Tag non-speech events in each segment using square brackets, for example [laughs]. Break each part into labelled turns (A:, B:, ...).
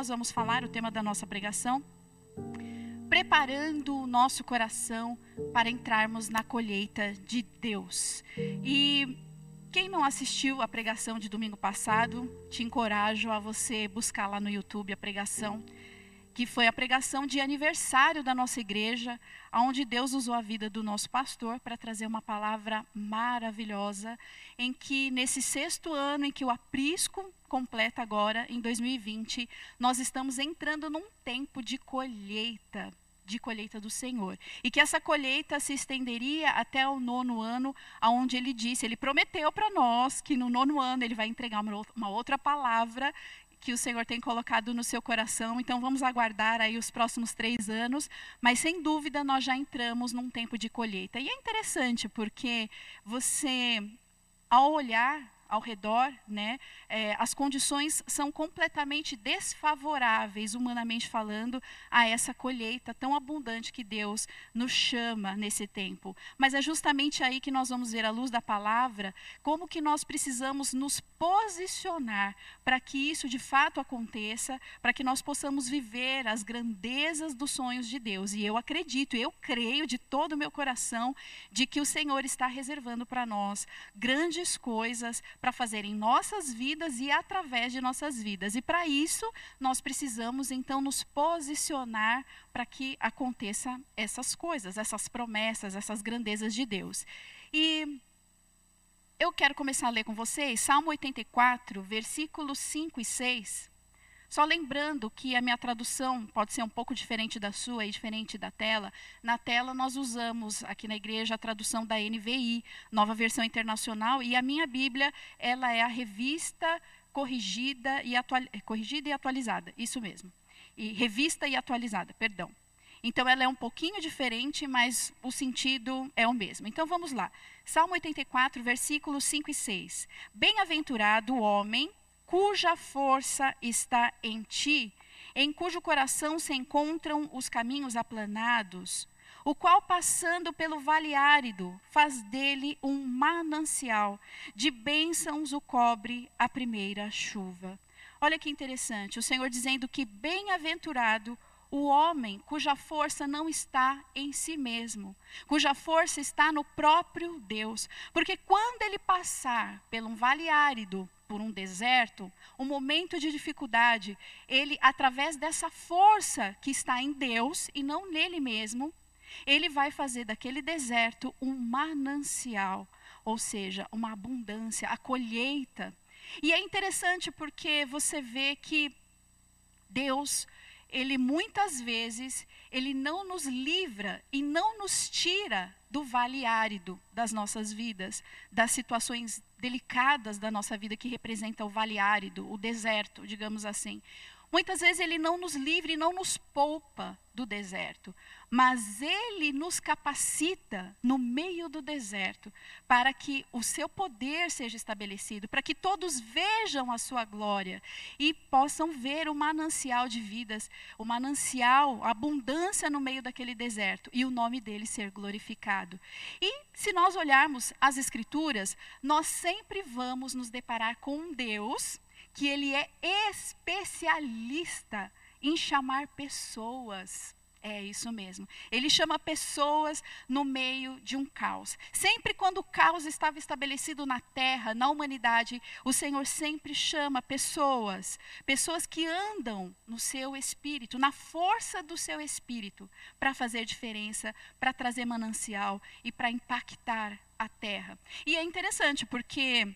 A: Nós vamos falar o tema da nossa pregação, preparando o nosso coração para entrarmos na colheita de Deus. E quem não assistiu a pregação de domingo passado, te encorajo a você buscar lá no YouTube a pregação que foi a pregação de aniversário da nossa igreja, onde Deus usou a vida do nosso pastor para trazer uma palavra maravilhosa, em que nesse sexto ano em que o aprisco completa agora, em 2020, nós estamos entrando num tempo de colheita, de colheita do Senhor. E que essa colheita se estenderia até o nono ano, aonde ele disse, ele prometeu para nós que no nono ano ele vai entregar uma outra palavra que o Senhor tem colocado no seu coração. Então vamos aguardar aí os próximos três anos, mas sem dúvida nós já entramos num tempo de colheita. E é interessante porque você, ao olhar ao redor, né, é, as condições são completamente desfavoráveis, humanamente falando, a essa colheita tão abundante que Deus nos chama nesse tempo. Mas é justamente aí que nós vamos ver, à luz da palavra, como que nós precisamos nos posicionar para que isso de fato aconteça, para que nós possamos viver as grandezas dos sonhos de Deus. E eu acredito, eu creio de todo o meu coração de que o Senhor está reservando para nós grandes coisas para fazer em nossas vidas e através de nossas vidas. E para isso, nós precisamos então nos posicionar para que aconteça essas coisas, essas promessas, essas grandezas de Deus. E eu quero começar a ler com vocês Salmo 84, versículos 5 e 6. Só lembrando que a minha tradução pode ser um pouco diferente da sua e diferente da tela. Na tela nós usamos aqui na igreja a tradução da NVI, Nova Versão Internacional, e a minha Bíblia, ela é a revista corrigida e, atual, corrigida e atualizada, isso mesmo. E revista e atualizada, perdão. Então ela é um pouquinho diferente, mas o sentido é o mesmo. Então vamos lá. Salmo 84, versículos 5 e 6. Bem-aventurado o homem cuja força está em ti, em cujo coração se encontram os caminhos aplanados, o qual, passando pelo vale árido, faz dele um manancial, de bênçãos o cobre a primeira chuva. Olha que interessante, o Senhor dizendo que bem-aventurado homem cuja força não está em si mesmo, cuja força está no próprio Deus. Porque quando ele passar por um vale árido, por um deserto, um momento de dificuldade, ele, através dessa força que está em Deus e não nele mesmo, ele vai fazer daquele deserto um manancial, ou seja, uma abundância, a colheita. E é interessante porque você vê que Deus, ele muitas vezes, ele não nos livra e não nos tira do vale árido das nossas vidas, das situações delicadas da nossa vida que representa o vale árido, o deserto, digamos assim. Muitas vezes ele não nos livra e não nos poupa do deserto, mas ele nos capacita no meio do deserto para que o seu poder seja estabelecido, para que todos vejam a sua glória e possam ver o manancial de vidas, o manancial, a abundância no meio daquele deserto e o nome dele ser glorificado. E se nós olharmos as escrituras, nós sempre vamos nos deparar com um Deus que ele é especialista em chamar pessoas. É isso mesmo. Ele chama pessoas no meio de um caos. Sempre quando o caos estava estabelecido na terra, na humanidade, o Senhor sempre chama pessoas, pessoas que andam no seu espírito, na força do seu espírito, para fazer diferença, para trazer manancial e para impactar a terra. E é interessante porque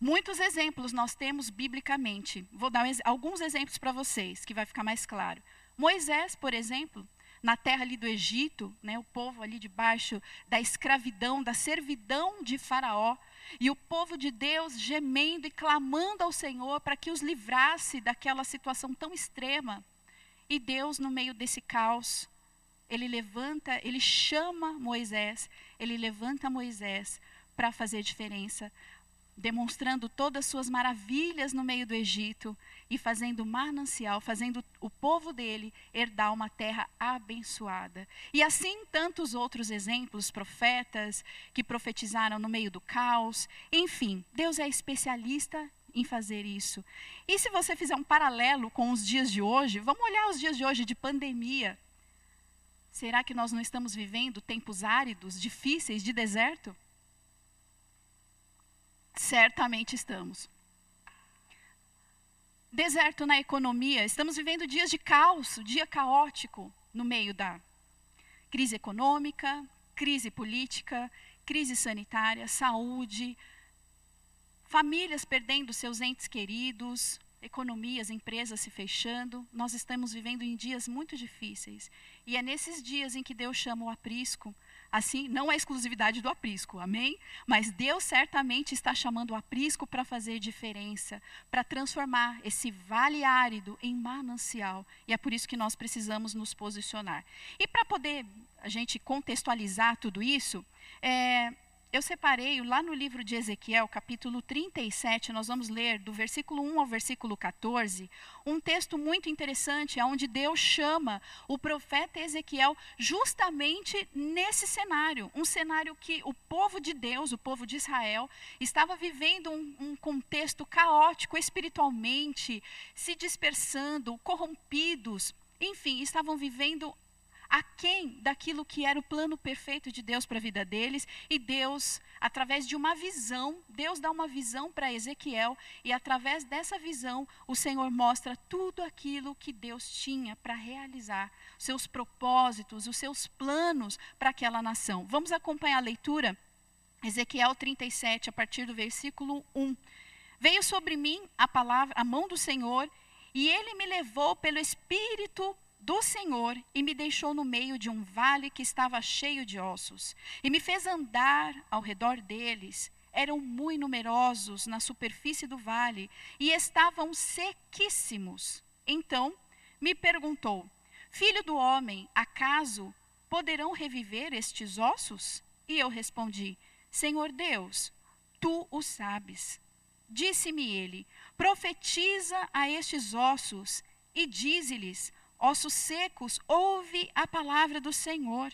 A: Muitos exemplos nós temos biblicamente. Vou dar alguns exemplos para vocês, que vai ficar mais claro. Moisés, por exemplo, na terra ali do Egito, né, o povo ali debaixo da escravidão, da servidão de Faraó, e o povo de Deus gemendo e clamando ao Senhor para que os livrasse daquela situação tão extrema. E Deus, no meio desse caos, ele levanta, ele chama Moisés, ele levanta Moisés para fazer diferença, demonstrando todas as suas maravilhas no meio do Egito e fazendo manancial, fazendo o povo dele herdar uma terra abençoada. E assim tantos outros exemplos, profetas que profetizaram no meio do caos. Enfim, Deus é especialista em fazer isso. E se você fizer um paralelo com os dias de hoje, vamos olhar os dias de hoje de pandemia. Será que nós não estamos vivendo tempos áridos, difíceis, de deserto? Certamente estamos. Deserto na economia, estamos vivendo dias de caos, dia caótico no meio da crise econômica, crise política, crise sanitária, saúde, famílias perdendo seus entes queridos, economias, empresas se fechando. Nós estamos vivendo em dias muito difíceis. E é nesses dias em que Deus chama o aprisco Assim, não é exclusividade do aprisco, amém? Mas Deus certamente está chamando o aprisco para fazer diferença, para transformar esse vale árido em manancial. E é por isso que nós precisamos nos posicionar. E para poder a gente contextualizar tudo isso, é, eu separei lá no livro de Ezequiel, capítulo 37, nós vamos ler do versículo 1 ao versículo 14, um texto muito interessante, onde Deus chama o profeta Ezequiel justamente nesse cenário, um cenário que o povo de Deus, o povo de Israel, estava vivendo um, um contexto caótico espiritualmente, se dispersando, corrompidos, enfim, estavam vivendo aquém daquilo que era o plano perfeito de Deus para a vida deles, e Deus, através de uma visão, Deus dá uma visão para Ezequiel, e através dessa visão, o Senhor mostra tudo aquilo que Deus tinha para realizar, seus propósitos, os seus planos para aquela nação. Vamos acompanhar a leitura? Ezequiel 37, a partir do versículo 1. Veio sobre mim a palavra, a mão do Senhor, e ele me levou pelo Espírito do Senhor e me deixou no meio de um vale que estava cheio de ossos, e me fez andar ao redor deles. Eram muito numerosos na superfície do vale e estavam sequíssimos. Então me perguntou: Filho do homem, acaso poderão reviver estes ossos? E eu respondi: Senhor Deus, tu o sabes. Disse-me ele: Profetiza a estes ossos e dize-lhes: ossos secos, ouve a palavra do Senhor.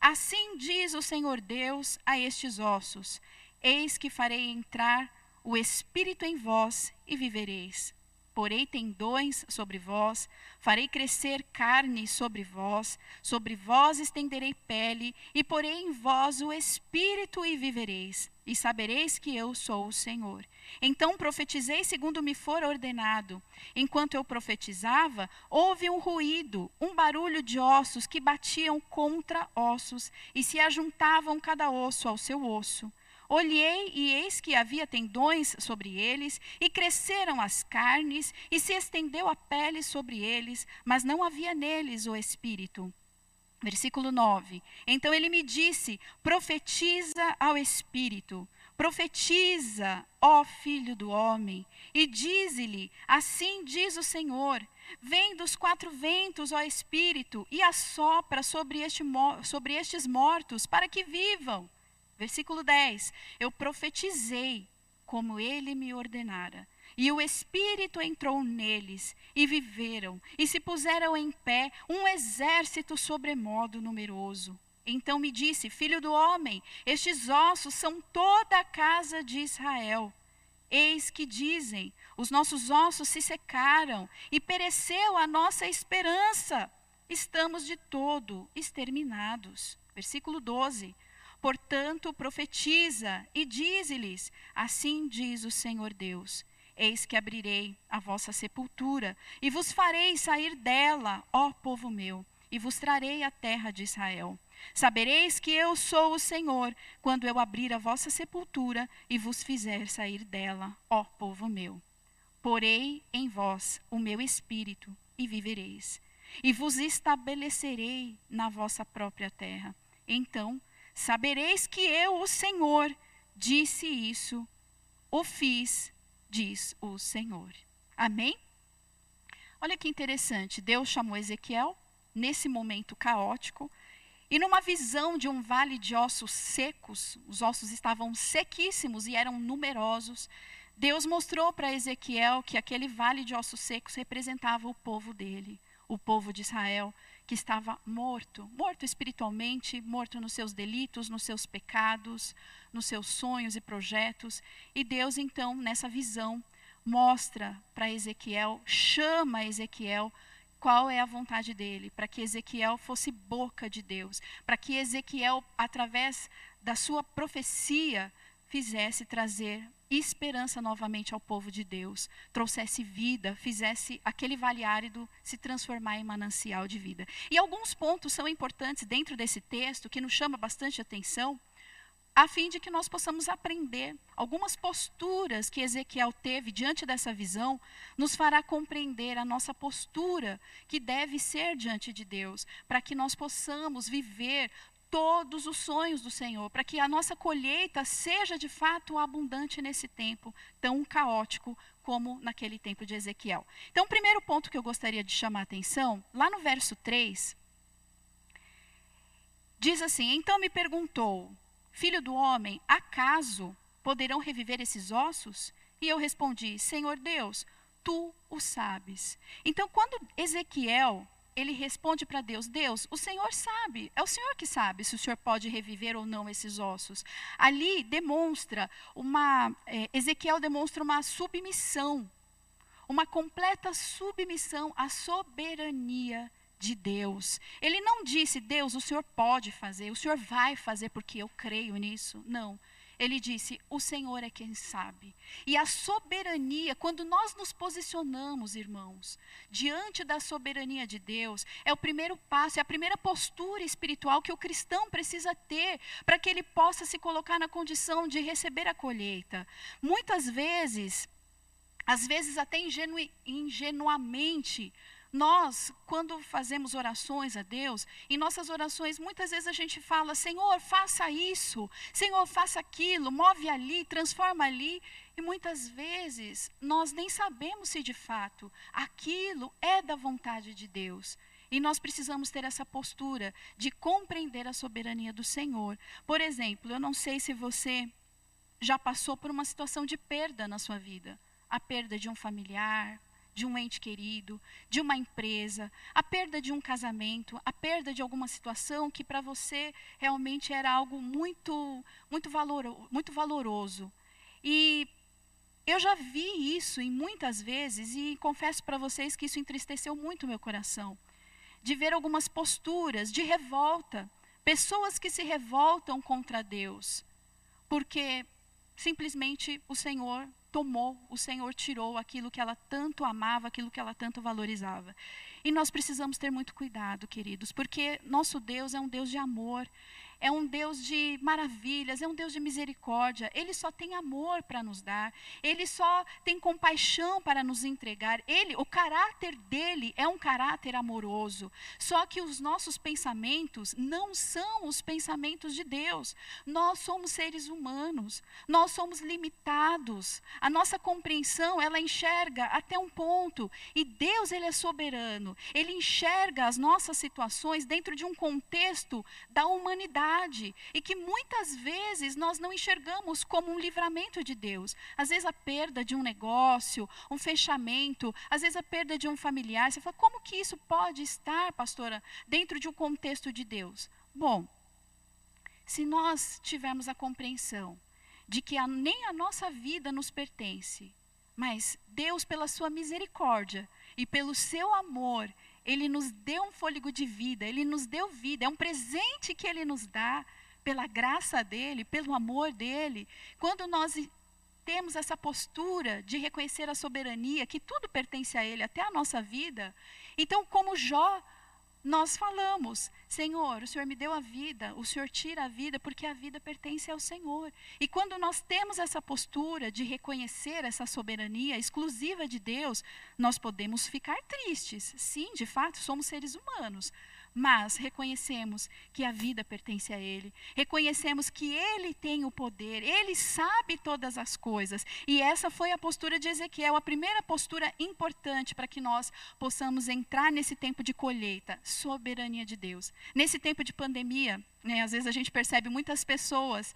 A: Assim diz o Senhor Deus a estes ossos: Eis que farei entrar o Espírito em vós e vivereis. Porei tendões sobre vós, farei crescer carne sobre vós, sobre vós estenderei pele, e porei em vós o Espírito e vivereis, e sabereis que eu sou o Senhor. Então profetizei segundo me for ordenado. Enquanto eu profetizava, houve um ruído, um barulho de ossos que batiam contra ossos e se ajuntavam cada osso ao seu osso. Olhei e eis que havia tendões sobre eles, e cresceram as carnes, e se estendeu a pele sobre eles, mas não havia neles o espírito. Versículo 9. Então ele me disse: profetiza ao espírito Profetiza, ó filho do homem, e dize-lhe: Assim diz o Senhor: Vem dos quatro ventos, ó Espírito, e assopra sobre, este, sobre estes mortos, para que vivam. Versículo 10: Eu profetizei como ele me ordenara. E o Espírito entrou neles, e viveram, e se puseram em pé um exército sobremodo numeroso. Então me disse: Filho do homem, estes ossos são toda a casa de Israel. Eis que dizem: Os nossos ossos se secaram e pereceu a nossa esperança. Estamos de todo exterminados. Versículo 12. Portanto, profetiza e dize-lhes: Assim diz o Senhor Deus: Eis que abrirei a vossa sepultura e vos farei sair dela, ó povo meu, e vos trarei a terra de Israel. Sabereis que eu sou o Senhor, quando eu abrir a vossa sepultura e vos fizer sair dela, ó povo meu. Porei em vós o meu espírito e vivereis, e vos estabelecerei na vossa própria terra. Então sabereis que eu, o Senhor, disse isso, o fiz, diz o Senhor. Amém? Olha que interessante, Deus chamou Ezequiel nesse momento caótico e numa visão de um vale de ossos secos, os ossos estavam sequíssimos e eram numerosos, Deus mostrou para Ezequiel que aquele vale de ossos secos representava o povo dele, o povo de Israel, que estava morto, morto espiritualmente, morto nos seus delitos, nos seus pecados, nos seus sonhos e projetos. E Deus, então, nessa visão, mostra para Ezequiel, chama Ezequiel qual é a vontade dele, para que Ezequiel fosse boca de Deus, para que Ezequiel, através da sua profecia, fizesse trazer esperança novamente ao povo de Deus, trouxesse vida, fizesse aquele vale árido se transformar em manancial de vida. E alguns pontos são importantes dentro desse texto que nos chama bastante atenção a fim de que nós possamos aprender. Algumas posturas que Ezequiel teve diante dessa visão nos fará compreender a nossa postura que deve ser diante de Deus, para que nós possamos viver todos os sonhos do Senhor, para que a nossa colheita seja de fato abundante nesse tempo tão caótico como naquele tempo de Ezequiel. Então, o primeiro ponto que eu gostaria de chamar a atenção, lá no verso 3, diz assim: Então me perguntou, Filho do homem, acaso poderão reviver esses ossos? E eu respondi: Senhor Deus, tu o sabes. Então, quando Ezequiel ele responde para Deus: Deus, o Senhor sabe, é o Senhor que sabe se o Senhor pode reviver ou não esses ossos. Ali demonstra uma, é, Ezequiel demonstra uma submissão, uma completa submissão à soberania de Deus. Ele não disse, Deus, o Senhor pode fazer, o Senhor vai fazer porque eu creio nisso. Não. Ele disse, o Senhor é quem sabe. E a soberania, quando nós nos posicionamos, irmãos, diante da soberania de Deus, é o primeiro passo, é a primeira postura espiritual que o cristão precisa ter para que ele possa se colocar na condição de receber a colheita. Muitas vezes, às vezes até ingenu ingenuamente, nós, quando fazemos orações a Deus, em nossas orações, muitas vezes a gente fala: Senhor, faça isso, Senhor, faça aquilo, move ali, transforma ali. E muitas vezes nós nem sabemos se de fato aquilo é da vontade de Deus. E nós precisamos ter essa postura de compreender a soberania do Senhor. Por exemplo, eu não sei se você já passou por uma situação de perda na sua vida a perda de um familiar, de um ente querido, de uma empresa, a perda de um casamento, a perda de alguma situação que para você realmente era algo muito, muito, valor, muito valoroso. E eu já vi isso em muitas vezes e confesso para vocês que isso entristeceu muito meu coração. De ver algumas posturas de revolta, pessoas que se revoltam contra Deus, porque simplesmente o Senhor tomou, o Senhor tirou aquilo que ela tanto amava, aquilo que ela tanto valorizava. E nós precisamos ter muito cuidado, queridos, porque nosso Deus é um Deus de amor, é um Deus de maravilhas, é um Deus de misericórdia. Ele só tem amor para nos dar, ele só tem compaixão para nos entregar. Ele, o caráter dele é um caráter amoroso. Só que os nossos pensamentos não são os pensamentos de Deus. Nós somos seres humanos, nós somos limitados. A nossa compreensão, ela enxerga até um ponto, e Deus ele é soberano. Ele enxerga as nossas situações dentro de um contexto da humanidade e que muitas vezes nós não enxergamos como um livramento de Deus. Às vezes a perda de um negócio, um fechamento, às vezes a perda de um familiar. Você fala, como que isso pode estar, pastora, dentro de um contexto de Deus? Bom, se nós tivermos a compreensão de que a, nem a nossa vida nos pertence, mas Deus, pela sua misericórdia e pelo seu amor, ele nos deu um fôlego de vida, ele nos deu vida, é um presente que ele nos dá pela graça dele, pelo amor dele. Quando nós temos essa postura de reconhecer a soberania, que tudo pertence a ele, até a nossa vida, então, como Jó nós falamos: Senhor, o Senhor me deu a vida, o Senhor tira a vida, porque a vida pertence ao Senhor. E quando nós temos essa postura de reconhecer essa soberania exclusiva de Deus, nós podemos ficar tristes. Sim, de fato, somos seres humanos mas reconhecemos que a vida pertence a Ele, reconhecemos que Ele tem o poder, Ele sabe todas as coisas. E essa foi a postura de Ezequiel, a primeira postura importante para que nós possamos entrar nesse tempo de colheita soberania de Deus. Nesse tempo de pandemia, né, às vezes a gente percebe muitas pessoas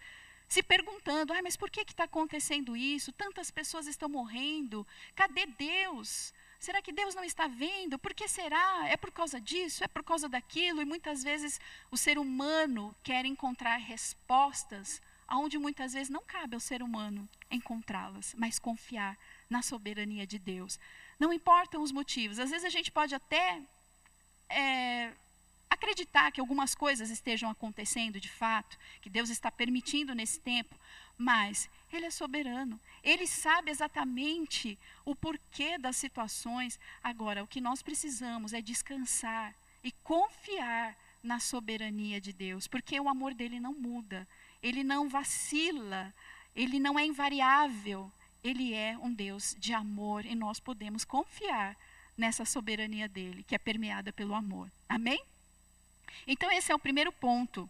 A: se perguntando: ah, mas por que está acontecendo isso? Tantas pessoas estão morrendo, cadê Deus? Será que Deus não está vendo? Por que será? É por causa disso? É por causa daquilo? E muitas vezes o ser humano quer encontrar respostas aonde muitas vezes não cabe ao ser humano encontrá-las, mas confiar na soberania de Deus. Não importam os motivos. Às vezes a gente pode até é, acreditar que algumas coisas estejam acontecendo de fato, que Deus está permitindo nesse tempo, mas Ele é soberano. Ele sabe exatamente o porquê das situações. Agora, o que nós precisamos é descansar e confiar na soberania de Deus, porque o amor dele não muda, ele não vacila, ele não é invariável, ele é um Deus de amor e nós podemos confiar nessa soberania dele, que é permeada pelo amor. Amém? Então, esse é o primeiro ponto.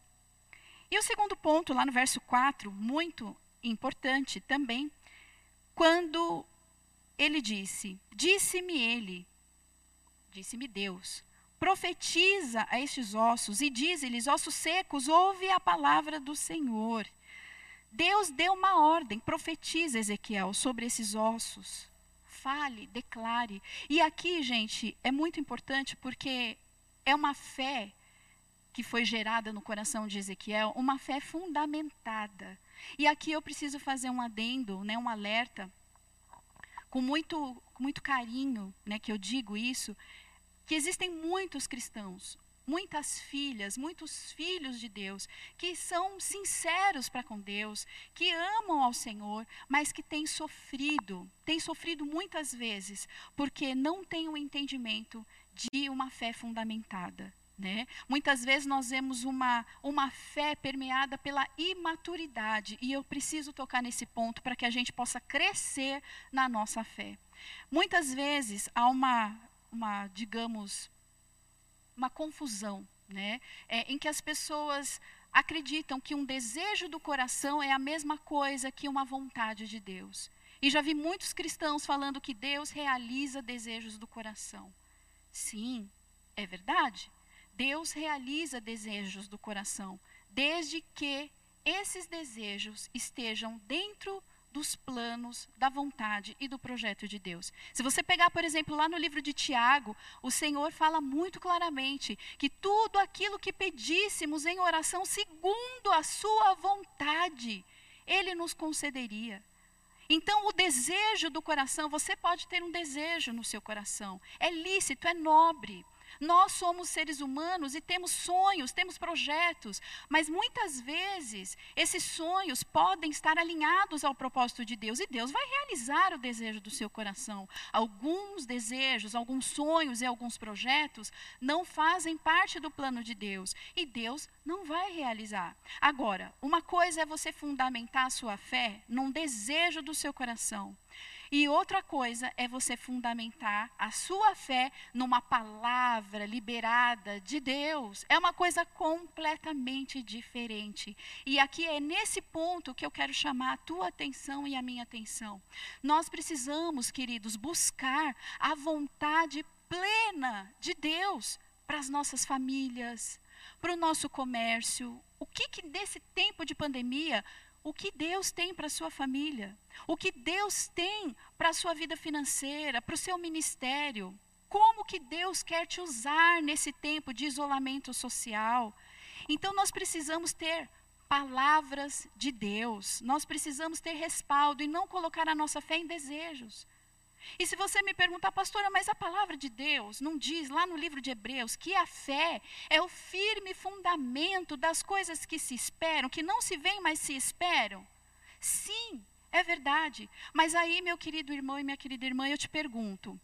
A: E o segundo ponto, lá no verso 4, muito importante também, quando ele disse: Disse-me ele, disse-me Deus, profetiza a estes ossos e diz-lhes: Ossos secos, ouve a palavra do Senhor. Deus deu uma ordem, profetiza Ezequiel sobre esses ossos. Fale, declare. E aqui, gente, é muito importante porque é uma fé que foi gerada no coração de Ezequiel, uma fé fundamentada. E aqui eu preciso fazer um adendo, né, um alerta, com muito, muito carinho né, que eu digo isso, que existem muitos cristãos, muitas filhas, muitos filhos de Deus, que são sinceros para com Deus, que amam ao Senhor, mas que têm sofrido, têm sofrido muitas vezes, porque não têm o um entendimento de uma fé fundamentada. Né? Muitas vezes nós vemos uma, uma fé permeada pela imaturidade, e eu preciso tocar nesse ponto para que a gente possa crescer na nossa fé. Muitas vezes há uma, uma digamos, uma confusão, né? É, em que as pessoas acreditam que um desejo do coração é a mesma coisa que uma vontade de Deus. E já vi muitos cristãos falando que Deus realiza desejos do coração. Sim, é verdade. Deus realiza desejos do coração, desde que esses desejos estejam dentro dos planos, da vontade e do projeto de Deus. Se você pegar, por exemplo, lá no livro de Tiago, o Senhor fala muito claramente que tudo aquilo que pedíssemos em oração segundo a sua vontade, ele nos concederia. Então, o desejo do coração, você pode ter um desejo no seu coração. É lícito, é nobre. Nós somos seres humanos e temos sonhos, temos projetos, mas muitas vezes esses sonhos podem estar alinhados ao propósito de Deus e Deus vai realizar o desejo do seu coração. Alguns desejos, alguns sonhos e alguns projetos não fazem parte do plano de Deus e Deus não vai realizar. Agora, uma coisa é você fundamentar a sua fé num desejo do seu coração. E outra coisa é você fundamentar a sua fé numa palavra liberada de Deus. É uma coisa completamente diferente. E aqui é nesse ponto que eu quero chamar a tua atenção e a minha atenção. Nós precisamos, queridos, buscar a vontade plena de Deus para as nossas famílias, para o nosso comércio. O que, que nesse tempo de pandemia o que Deus tem para a sua família, o que Deus tem para a sua vida financeira, para o seu ministério. Como que Deus quer te usar nesse tempo de isolamento social? Então nós precisamos ter palavras de Deus. Nós precisamos ter respaldo e não colocar a nossa fé em desejos. E se você me perguntar, pastora, mas a palavra de Deus não diz lá no livro de Hebreus que a fé é o firme fundamento das coisas que se esperam, que não se veem, mas se esperam? Sim, é verdade. Mas aí, meu querido irmão e minha querida irmã, eu te pergunto: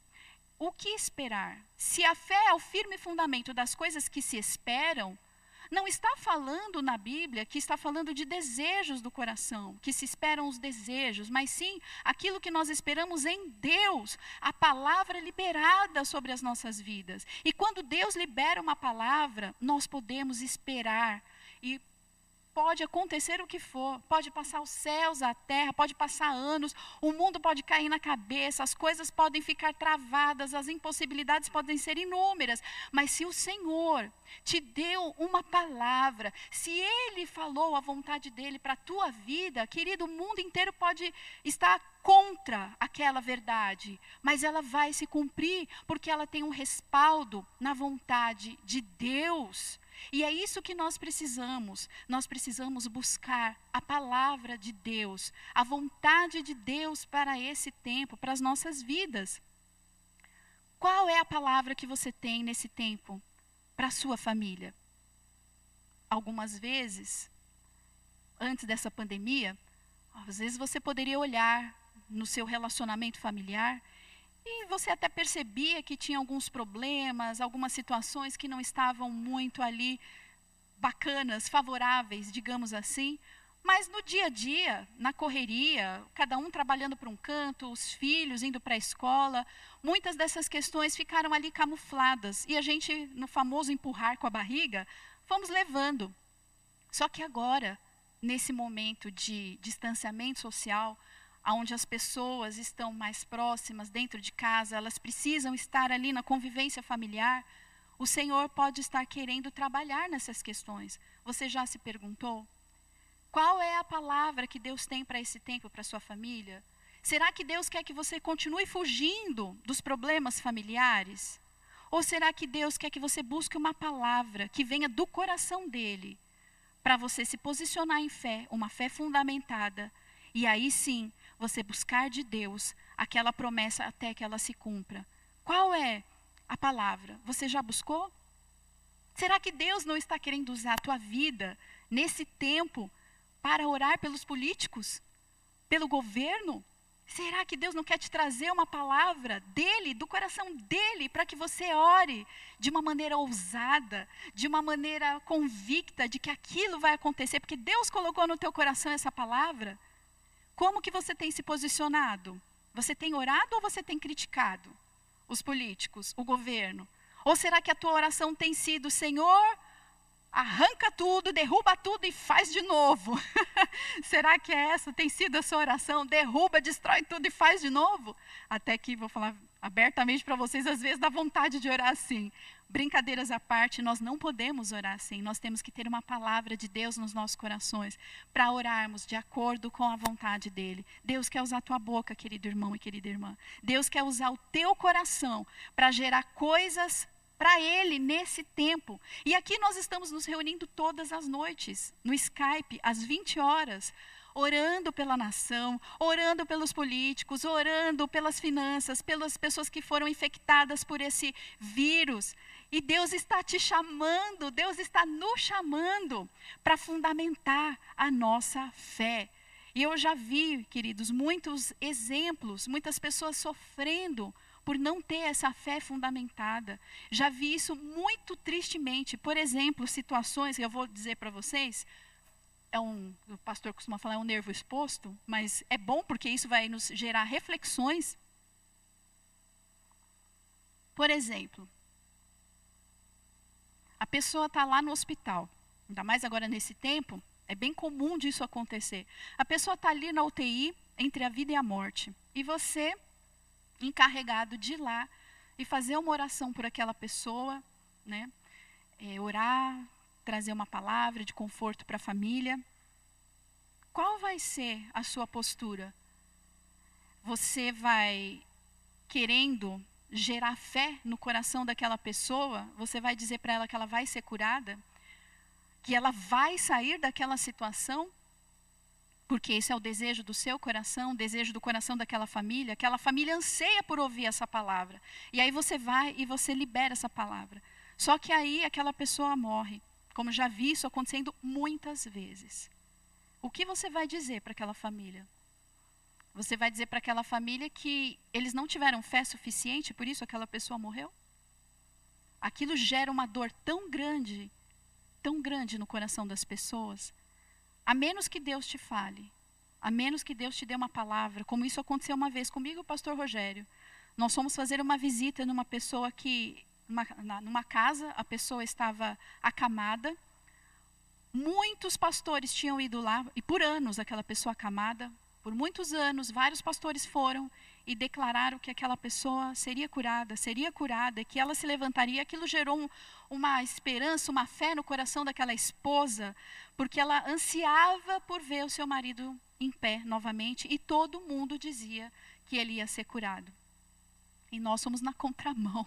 A: o que esperar? Se a fé é o firme fundamento das coisas que se esperam, não está falando na Bíblia que está falando de desejos do coração, que se esperam os desejos, mas sim aquilo que nós esperamos em Deus, a palavra liberada sobre as nossas vidas. E quando Deus libera uma palavra, nós podemos esperar e Pode acontecer o que for, pode passar os céus, a terra, pode passar anos, o mundo pode cair na cabeça, as coisas podem ficar travadas, as impossibilidades podem ser inúmeras, mas se o Senhor te deu uma palavra, se Ele falou a vontade dele para a tua vida, querido, o mundo inteiro pode estar contra aquela verdade, mas ela vai se cumprir porque ela tem um respaldo na vontade de Deus. E é isso que nós precisamos. Nós precisamos buscar a palavra de Deus, a vontade de Deus para esse tempo, para as nossas vidas. Qual é a palavra que você tem nesse tempo para a sua família? Algumas vezes, antes dessa pandemia, às vezes você poderia olhar no seu relacionamento familiar e você até percebia que tinha alguns problemas, algumas situações que não estavam muito ali bacanas, favoráveis, digamos assim. Mas no dia a dia, na correria, cada um trabalhando para um canto, os filhos indo para a escola, muitas dessas questões ficaram ali camufladas. E a gente, no famoso empurrar com a barriga, fomos levando. Só que agora, nesse momento de distanciamento social, onde as pessoas estão mais próximas, dentro de casa, elas precisam estar ali na convivência familiar, o Senhor pode estar querendo trabalhar nessas questões. Você já se perguntou? Qual é a palavra que Deus tem para esse tempo, para sua família? Será que Deus quer que você continue fugindo dos problemas familiares? Ou será que Deus quer que você busque uma palavra que venha do coração dele, para você se posicionar em fé, uma fé fundamentada, e aí sim você buscar de Deus aquela promessa até que ela se cumpra. Qual é a palavra? Você já buscou? Será que Deus não está querendo usar a tua vida nesse tempo para orar pelos políticos? Pelo governo? Será que Deus não quer te trazer uma palavra dele, do coração dele, para que você ore de uma maneira ousada, de uma maneira convicta de que aquilo vai acontecer, porque Deus colocou no teu coração essa palavra? Como que você tem se posicionado? Você tem orado ou você tem criticado os políticos, o governo? Ou será que a tua oração tem sido, Senhor, arranca tudo, derruba tudo e faz de novo? [laughs] será que é essa tem sido a sua oração? Derruba, destrói tudo e faz de novo? Até que vou falar abertamente para vocês, às vezes dá vontade de orar assim. Brincadeiras à parte, nós não podemos orar assim. Nós temos que ter uma palavra de Deus nos nossos corações para orarmos de acordo com a vontade dele. Deus quer usar a tua boca, querido irmão e querida irmã. Deus quer usar o teu coração para gerar coisas para Ele nesse tempo. E aqui nós estamos nos reunindo todas as noites, no Skype, às 20 horas, orando pela nação, orando pelos políticos, orando pelas finanças, pelas pessoas que foram infectadas por esse vírus. E Deus está te chamando, Deus está nos chamando para fundamentar a nossa fé. E eu já vi, queridos, muitos exemplos, muitas pessoas sofrendo por não ter essa fé fundamentada. Já vi isso muito tristemente. Por exemplo, situações que eu vou dizer para vocês, é um, o pastor costuma falar, é um nervo exposto, mas é bom porque isso vai nos gerar reflexões. Por exemplo, a pessoa está lá no hospital, ainda mais agora nesse tempo, é bem comum disso acontecer. A pessoa está ali na UTI, entre a vida e a morte, e você, encarregado de ir lá e fazer uma oração por aquela pessoa, né? É, orar, trazer uma palavra de conforto para a família. Qual vai ser a sua postura? Você vai querendo gerar fé no coração daquela pessoa, você vai dizer para ela que ela vai ser curada, que ela vai sair daquela situação, porque esse é o desejo do seu coração, o desejo do coração daquela família, aquela família anseia por ouvir essa palavra. E aí você vai e você libera essa palavra. Só que aí aquela pessoa morre, como já vi isso acontecendo muitas vezes. O que você vai dizer para aquela família? Você vai dizer para aquela família que eles não tiveram fé suficiente, por isso aquela pessoa morreu? Aquilo gera uma dor tão grande, tão grande no coração das pessoas. A menos que Deus te fale, a menos que Deus te dê uma palavra, como isso aconteceu uma vez comigo e o pastor Rogério. Nós fomos fazer uma visita numa pessoa que, numa, numa casa, a pessoa estava acamada. Muitos pastores tinham ido lá, e por anos aquela pessoa acamada, por muitos anos, vários pastores foram e declararam que aquela pessoa seria curada, seria curada, que ela se levantaria. Aquilo gerou um, uma esperança, uma fé no coração daquela esposa, porque ela ansiava por ver o seu marido em pé novamente e todo mundo dizia que ele ia ser curado. E nós somos na contramão.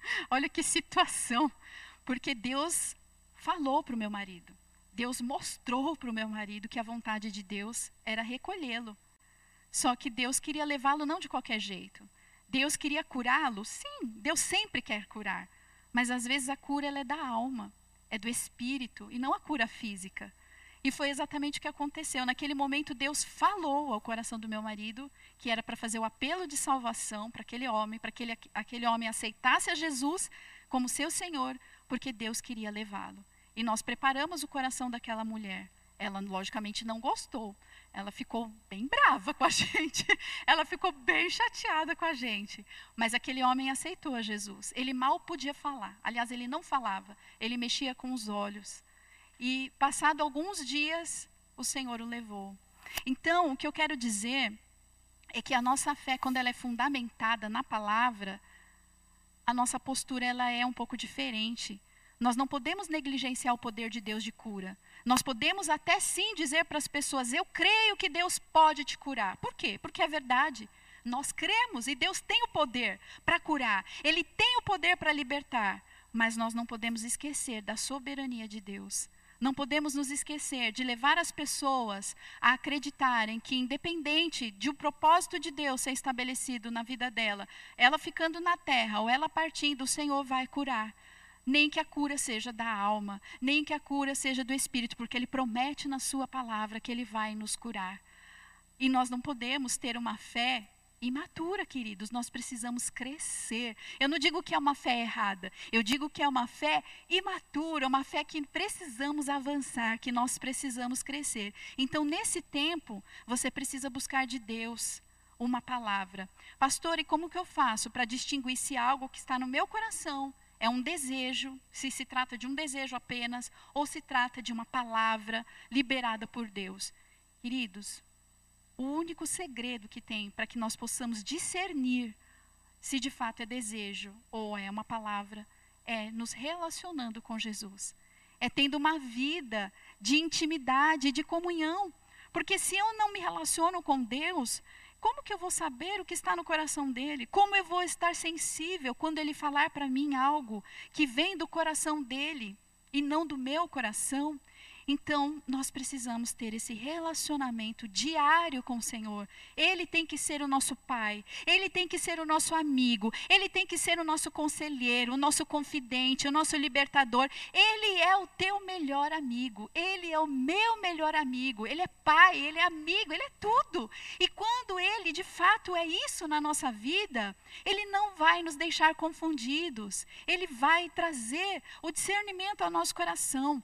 A: [laughs] Olha que situação, porque Deus falou para o meu marido. Deus mostrou para o meu marido que a vontade de Deus era recolhê-lo. Só que Deus queria levá-lo não de qualquer jeito. Deus queria curá-lo? Sim, Deus sempre quer curar. Mas às vezes a cura ela é da alma, é do espírito e não a cura física. E foi exatamente o que aconteceu. Naquele momento, Deus falou ao coração do meu marido que era para fazer o apelo de salvação para aquele homem, para que aquele, aquele homem aceitasse a Jesus como seu Senhor, porque Deus queria levá-lo. E nós preparamos o coração daquela mulher. Ela, logicamente, não gostou. Ela ficou bem brava com a [laughs] gente. Ela ficou bem chateada com a gente. Mas aquele homem aceitou a Jesus. Ele mal podia falar. Aliás, ele não falava. Ele mexia com os olhos. E, passado alguns dias, o Senhor o levou. Então, o que eu quero dizer é que a nossa fé, quando ela é fundamentada na palavra, a nossa postura ela é um pouco diferente. Nós não podemos negligenciar o poder de Deus de cura. Nós podemos até sim dizer para as pessoas: Eu creio que Deus pode te curar. Por quê? Porque é verdade. Nós cremos e Deus tem o poder para curar, Ele tem o poder para libertar. Mas nós não podemos esquecer da soberania de Deus. Não podemos nos esquecer de levar as pessoas a acreditarem que, independente de o propósito de Deus ser estabelecido na vida dela, ela ficando na terra ou ela partindo, o Senhor vai curar nem que a cura seja da alma, nem que a cura seja do espírito, porque ele promete na sua palavra que ele vai nos curar. E nós não podemos ter uma fé imatura, queridos, nós precisamos crescer. Eu não digo que é uma fé errada, eu digo que é uma fé imatura, uma fé que precisamos avançar, que nós precisamos crescer. Então, nesse tempo, você precisa buscar de Deus uma palavra. Pastor, e como que eu faço para distinguir se algo que está no meu coração é um desejo, se se trata de um desejo apenas, ou se trata de uma palavra liberada por Deus. Queridos, o único segredo que tem para que nós possamos discernir se de fato é desejo ou é uma palavra é nos relacionando com Jesus. É tendo uma vida de intimidade, de comunhão. Porque se eu não me relaciono com Deus, como que eu vou saber o que está no coração dele? Como eu vou estar sensível quando ele falar para mim algo que vem do coração dele e não do meu coração? Então, nós precisamos ter esse relacionamento diário com o Senhor. Ele tem que ser o nosso pai, ele tem que ser o nosso amigo, ele tem que ser o nosso conselheiro, o nosso confidente, o nosso libertador. Ele é o teu melhor amigo, ele é o meu melhor amigo, ele é pai, ele é amigo, ele é tudo. E quando ele de fato é isso na nossa vida, ele não vai nos deixar confundidos, ele vai trazer o discernimento ao nosso coração.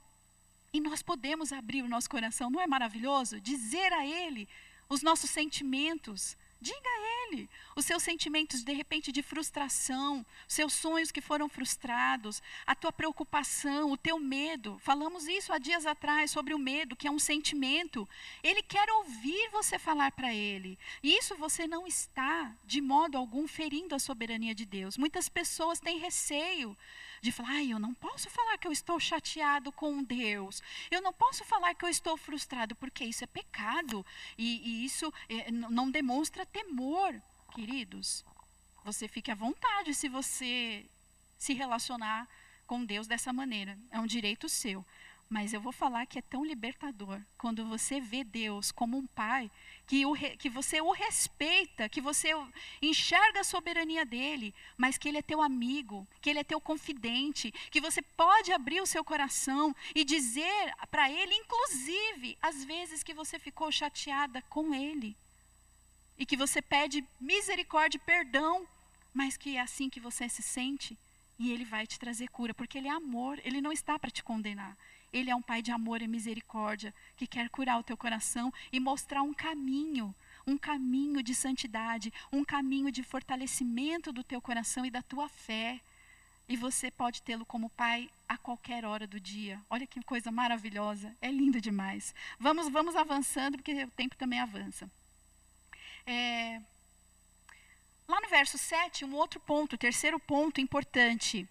A: E nós podemos abrir o nosso coração, não é maravilhoso? Dizer a Ele os nossos sentimentos. Diga a Ele os seus sentimentos, de repente, de frustração, seus sonhos que foram frustrados, a tua preocupação, o teu medo. Falamos isso há dias atrás sobre o medo, que é um sentimento. Ele quer ouvir você falar para Ele. E isso você não está, de modo algum, ferindo a soberania de Deus. Muitas pessoas têm receio de falar, ai, eu não posso falar que eu estou chateado com Deus, eu não posso falar que eu estou frustrado, porque isso é pecado e, e isso é, não demonstra temor, queridos. Você fique à vontade se você se relacionar com Deus dessa maneira, é um direito seu. Mas eu vou falar que é tão libertador quando você vê Deus como um pai, que, o, que você o respeita, que você enxerga a soberania dele, mas que ele é teu amigo, que ele é teu confidente, que você pode abrir o seu coração e dizer para ele, inclusive, as vezes que você ficou chateada com ele. E que você pede misericórdia e perdão, mas que é assim que você se sente. E ele vai te trazer cura, porque ele é amor, ele não está para te condenar. Ele é um pai de amor e misericórdia que quer curar o teu coração e mostrar um caminho, um caminho de santidade, um caminho de fortalecimento do teu coração e da tua fé. E você pode tê-lo como pai a qualquer hora do dia. Olha que coisa maravilhosa, é lindo demais. Vamos, vamos avançando, porque o tempo também avança. É, lá no verso 7, um outro ponto, terceiro ponto importante.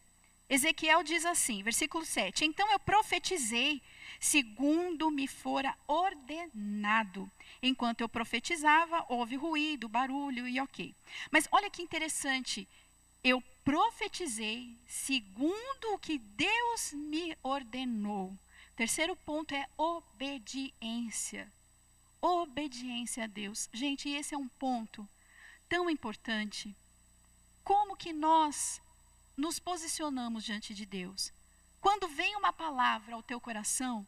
A: Ezequiel diz assim, versículo 7: Então eu profetizei segundo me fora ordenado. Enquanto eu profetizava, houve ruído, barulho e ok. Mas olha que interessante. Eu profetizei segundo o que Deus me ordenou. Terceiro ponto é obediência. Obediência a Deus. Gente, esse é um ponto tão importante. Como que nós nos posicionamos diante de Deus? Quando vem uma palavra ao teu coração,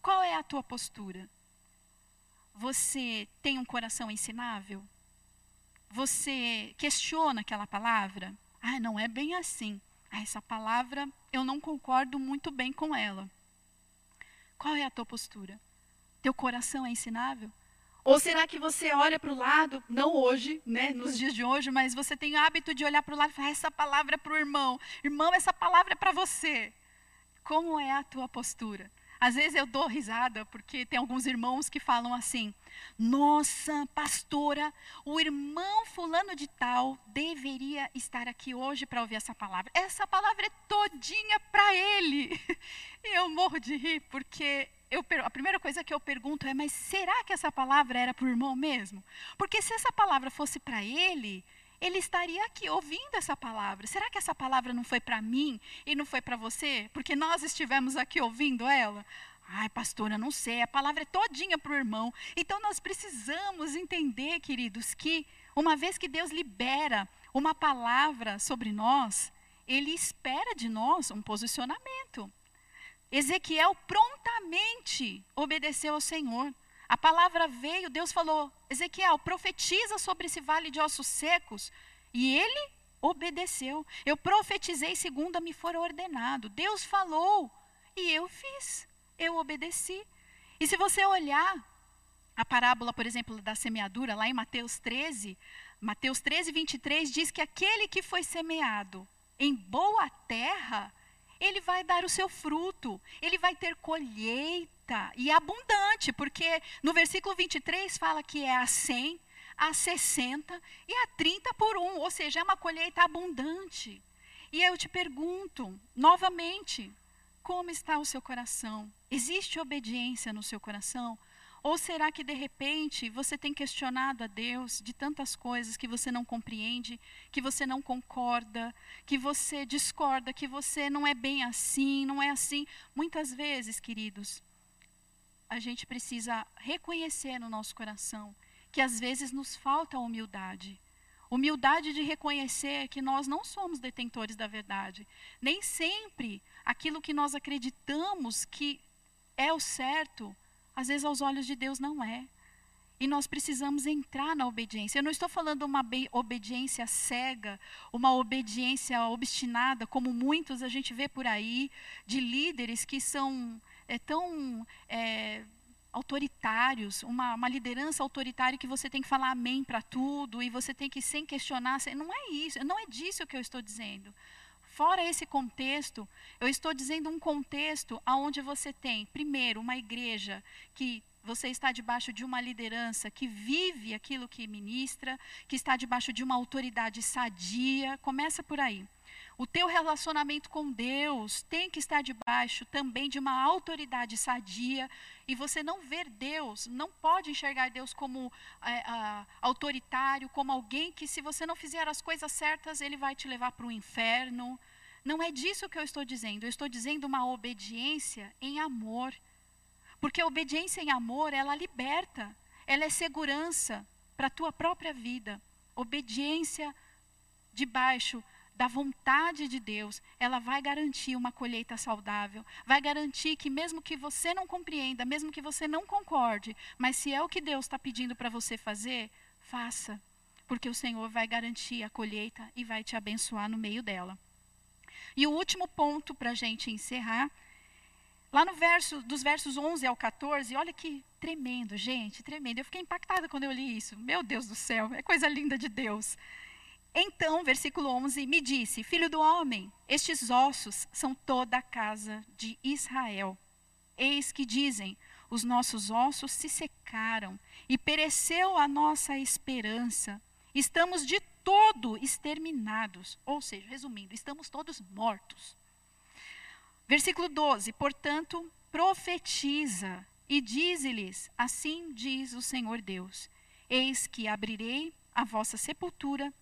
A: qual é a tua postura? Você tem um coração ensinável? Você questiona aquela palavra? Ah, não é bem assim. Ah, essa palavra eu não concordo muito bem com ela. Qual é a tua postura? Teu coração é ensinável? Ou será que você olha para o lado, não hoje, né, nos dias de hoje, mas você tem o hábito de olhar para o lado e falar: essa palavra é para o irmão, irmão, essa palavra é para você. Como é a tua postura? Às vezes eu dou risada, porque tem alguns irmãos que falam assim: Nossa, pastora, o irmão Fulano de Tal deveria estar aqui hoje para ouvir essa palavra. Essa palavra é todinha para ele. [laughs] E eu morro de rir, porque eu, a primeira coisa que eu pergunto é: Mas será que essa palavra era para o irmão mesmo? Porque se essa palavra fosse para ele, ele estaria aqui ouvindo essa palavra. Será que essa palavra não foi para mim e não foi para você? Porque nós estivemos aqui ouvindo ela? Ai, pastora, não sei, a palavra é todinha para o irmão. Então nós precisamos entender, queridos, que uma vez que Deus libera uma palavra sobre nós, ele espera de nós um posicionamento. Ezequiel prontamente obedeceu ao Senhor. A palavra veio, Deus falou: Ezequiel, profetiza sobre esse vale de ossos secos. E ele obedeceu. Eu profetizei segundo me for ordenado. Deus falou e eu fiz. Eu obedeci. E se você olhar a parábola, por exemplo, da semeadura, lá em Mateus 13, Mateus 13, 23 diz que aquele que foi semeado em boa terra, ele vai dar o seu fruto, ele vai ter colheita e abundante, porque no versículo 23 fala que é a 100, a 60 e a 30 por um, ou seja, é uma colheita abundante. E eu te pergunto, novamente, como está o seu coração? Existe obediência no seu coração? Ou será que de repente você tem questionado a Deus de tantas coisas que você não compreende, que você não concorda, que você discorda, que você não é bem assim, não é assim? Muitas vezes, queridos, a gente precisa reconhecer no nosso coração que às vezes nos falta humildade. Humildade de reconhecer que nós não somos detentores da verdade. Nem sempre aquilo que nós acreditamos que é o certo às vezes, aos olhos de Deus, não é. E nós precisamos entrar na obediência. Eu não estou falando uma obediência cega, uma obediência obstinada, como muitos a gente vê por aí, de líderes que são é, tão é, autoritários, uma, uma, liderança autoritária que você tem que falar amém para tudo e você tem que, sem questionar, não é isso, não é disso que eu estou dizendo. Fora esse contexto, eu estou dizendo um contexto onde você tem, primeiro, uma igreja que você está debaixo de uma liderança que vive aquilo que ministra, que está debaixo de uma autoridade sadia. Começa por aí. O teu relacionamento com Deus tem que estar debaixo também de uma autoridade sadia. E você não ver Deus, não pode enxergar Deus como é, autoritário, como alguém que, se você não fizer as coisas certas, ele vai te levar para o inferno. Não é disso que eu estou dizendo. Eu estou dizendo uma obediência em amor. Porque a obediência em amor, ela liberta, ela é segurança para a tua própria vida. Obediência debaixo da vontade de Deus, ela vai garantir uma colheita saudável, vai garantir que mesmo que você não compreenda, mesmo que você não concorde, mas se é o que Deus está pedindo para você fazer, faça, porque o Senhor vai garantir a colheita e vai te abençoar no meio dela. E o último ponto para a gente encerrar, lá no verso, dos versos 11 ao 14, olha que tremendo, gente, tremendo. Eu fiquei impactada quando eu li isso. Meu Deus do céu, é coisa linda de Deus. Então, versículo 11, me disse: Filho do homem, estes ossos são toda a casa de Israel. Eis que dizem: Os nossos ossos se secaram e pereceu a nossa esperança. Estamos de todo exterminados. Ou seja, resumindo, estamos todos mortos. Versículo 12: Portanto, profetiza e dize-lhes: Assim diz o Senhor Deus: Eis que abrirei a vossa sepultura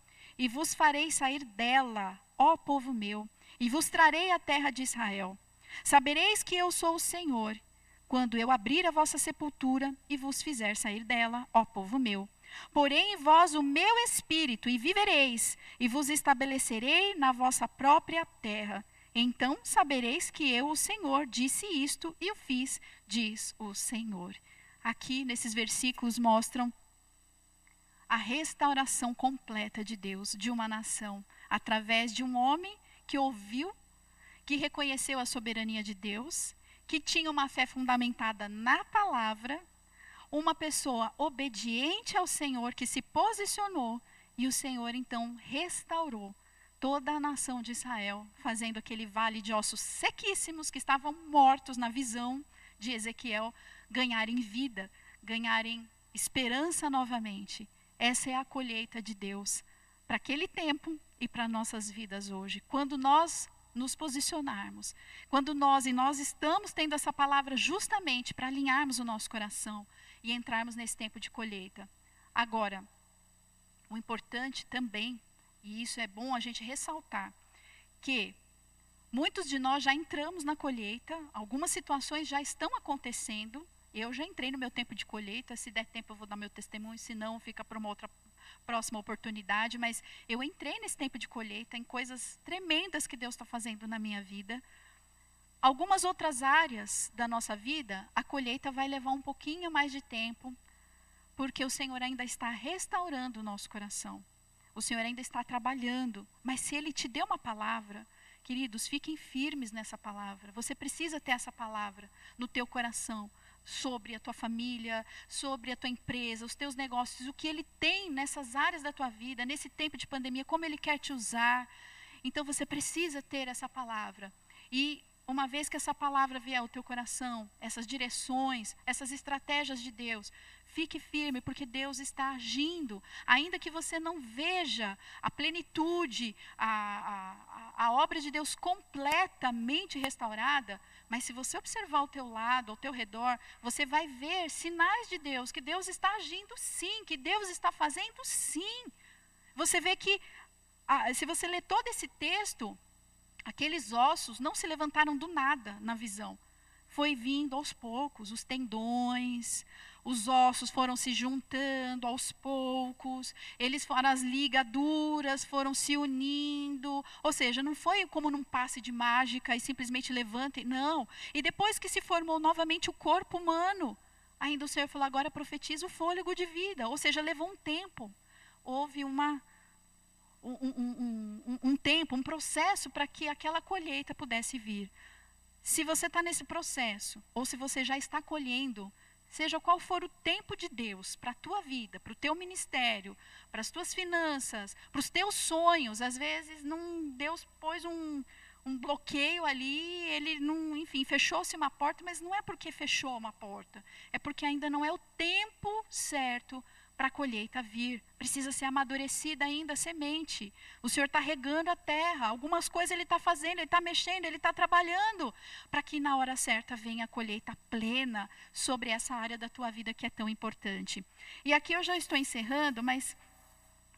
A: e vos farei sair dela, ó povo meu, e vos trarei a terra de Israel. Sabereis que eu sou o Senhor, quando eu abrir a vossa sepultura e vos fizer sair dela, ó povo meu. Porém em vós o meu espírito, e vivereis, e vos estabelecerei na vossa própria terra. Então sabereis que eu, o Senhor, disse isto e o fiz, diz o Senhor. Aqui nesses versículos mostram a restauração completa de Deus de uma nação através de um homem que ouviu, que reconheceu a soberania de Deus, que tinha uma fé fundamentada na palavra, uma pessoa obediente ao Senhor que se posicionou e o Senhor então restaurou toda a nação de Israel, fazendo aquele vale de ossos sequíssimos que estavam mortos na visão de Ezequiel ganharem vida, ganharem esperança novamente. Essa é a colheita de Deus para aquele tempo e para nossas vidas hoje. Quando nós nos posicionarmos, quando nós e nós estamos tendo essa palavra justamente para alinharmos o nosso coração e entrarmos nesse tempo de colheita. Agora, o importante também e isso é bom a gente ressaltar, que muitos de nós já entramos na colheita, algumas situações já estão acontecendo. Eu já entrei no meu tempo de colheita, se der tempo eu vou dar meu testemunho, se não, fica para uma outra próxima oportunidade. Mas eu entrei nesse tempo de colheita em coisas tremendas que Deus está fazendo na minha vida. Algumas outras áreas da nossa vida, a colheita vai levar um pouquinho mais de tempo, porque o Senhor ainda está restaurando o nosso coração. O Senhor ainda está trabalhando, mas se Ele te deu uma palavra, queridos, fiquem firmes nessa palavra. Você precisa ter essa palavra no teu coração sobre a tua família, sobre a tua empresa, os teus negócios, o que Ele tem nessas áreas da tua vida, nesse tempo de pandemia, como Ele quer te usar. Então você precisa ter essa palavra. E uma vez que essa palavra vier ao teu coração, essas direções, essas estratégias de Deus, Fique firme, porque Deus está agindo. Ainda que você não veja a plenitude, a, a, a obra de Deus completamente restaurada, mas se você observar ao teu lado, ao teu redor, você vai ver sinais de Deus, que Deus está agindo sim, que Deus está fazendo sim. Você vê que, se você ler todo esse texto, aqueles ossos não se levantaram do nada na visão. Foi vindo aos poucos, os tendões, os ossos foram se juntando aos poucos, eles foram as ligaduras foram se unindo, ou seja, não foi como num passe de mágica e simplesmente levantem, não. E depois que se formou novamente o corpo humano, ainda o Senhor falou agora profetiza o fôlego de vida, ou seja, levou um tempo. Houve uma um, um, um, um tempo, um processo para que aquela colheita pudesse vir. Se você está nesse processo, ou se você já está colhendo, seja qual for o tempo de Deus para a tua vida, para o teu ministério, para as tuas finanças, para os teus sonhos, às vezes não, Deus pôs um, um bloqueio ali, ele não, enfim, fechou-se uma porta, mas não é porque fechou uma porta, é porque ainda não é o tempo certo para a colheita vir. Precisa ser amadurecida ainda a semente. O Senhor está regando a terra. Algumas coisas Ele está fazendo, Ele está mexendo, Ele está trabalhando. Para que na hora certa venha a colheita plena sobre essa área da tua vida que é tão importante. E aqui eu já estou encerrando, mas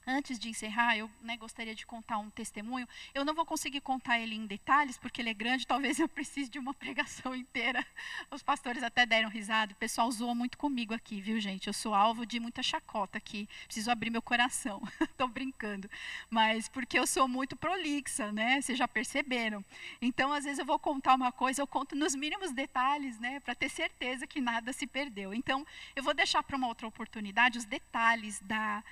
A: Antes de encerrar, eu né, gostaria de contar um testemunho. Eu não vou conseguir contar ele em detalhes, porque ele é grande, talvez eu precise de uma [laughs] pregação inteira. Os pastores até deram risada, o pessoal zoa muito comigo aqui, viu, gente? Eu sou alvo de muita chacota aqui, preciso abrir meu coração. [laughs] Estou brincando. Mas porque eu sou muito prolixa, né? Vocês já perceberam. Então, às vezes, eu vou contar uma coisa, eu conto nos mínimos detalhes, né? Para ter certeza que nada se perdeu. Então, eu vou deixar para uma outra oportunidade os detalhes da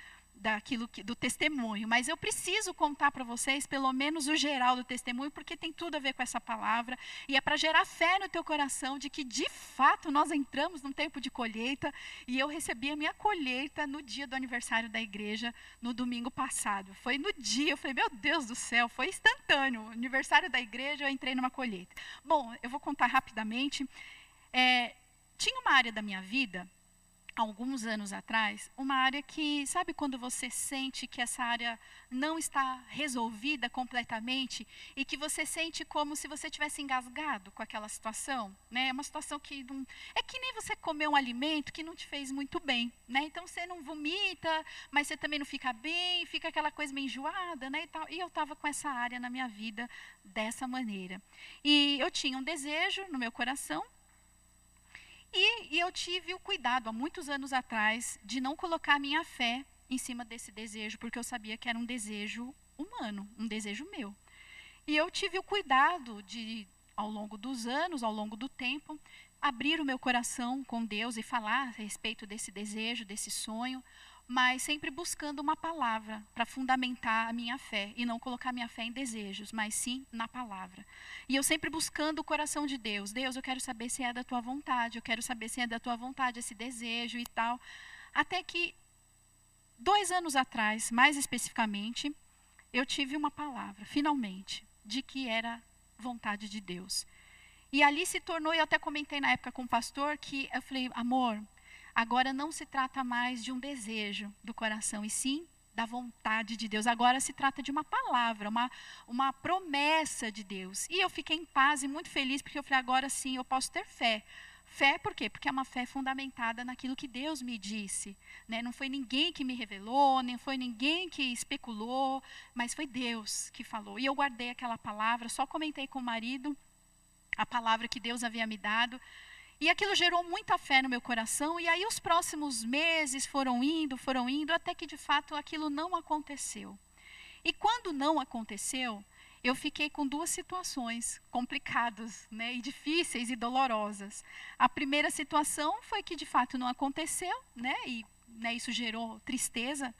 A: daquilo que, do testemunho, mas eu preciso contar para vocês pelo menos o geral do testemunho, porque tem tudo a ver com essa palavra e é para gerar fé no teu coração de que de fato nós entramos num tempo de colheita e eu recebi a minha colheita no dia do aniversário da igreja no domingo passado. Foi no dia, eu falei, meu Deus do céu, foi instantâneo. Aniversário da igreja, eu entrei numa colheita. Bom, eu vou contar rapidamente. É, tinha uma área da minha vida alguns anos atrás, uma área que, sabe quando você sente que essa área não está resolvida completamente e que você sente como se você tivesse engasgado com aquela situação, né? É uma situação que não é que nem você comer um alimento que não te fez muito bem, né? Então você não vomita, mas você também não fica bem, fica aquela coisa meio enjoada, né? E, tal. e eu estava com essa área na minha vida dessa maneira. E eu tinha um desejo no meu coração e, e, eu tive o cuidado, há muitos anos atrás, de não colocar minha fé em cima desse desejo, porque eu sabia que era um desejo humano, um desejo meu. E eu tive o cuidado de, ao longo dos anos, ao longo do tempo, abrir o meu coração com Deus e falar a respeito desse desejo, desse sonho, mas sempre buscando uma palavra para fundamentar a minha fé e não colocar minha fé em desejos, mas sim na palavra. E eu sempre buscando o coração de Deus. Deus, eu quero saber se é da tua vontade, eu quero saber se é da tua vontade esse desejo e tal. Até que, dois anos atrás, mais especificamente, eu tive uma palavra, finalmente, de que era vontade de Deus. E ali se tornou, eu até comentei na época com o pastor, que eu falei, amor, Agora não se trata mais de um desejo do coração, e sim da vontade de Deus. Agora se trata de uma palavra, uma, uma promessa de Deus. E eu fiquei em paz e muito feliz, porque eu falei, agora sim eu posso ter fé. Fé por quê? Porque é uma fé fundamentada naquilo que Deus me disse. Né? Não foi ninguém que me revelou, nem foi ninguém que especulou, mas foi Deus que falou. E eu guardei aquela palavra, só comentei com o marido a palavra que Deus havia me dado. E aquilo gerou muita fé no meu coração, e aí os próximos meses foram indo, foram indo, até que de fato aquilo não aconteceu. E quando não aconteceu, eu fiquei com duas situações complicadas, né, e difíceis e dolorosas. A primeira situação foi que de fato não aconteceu, né, e né, isso gerou tristeza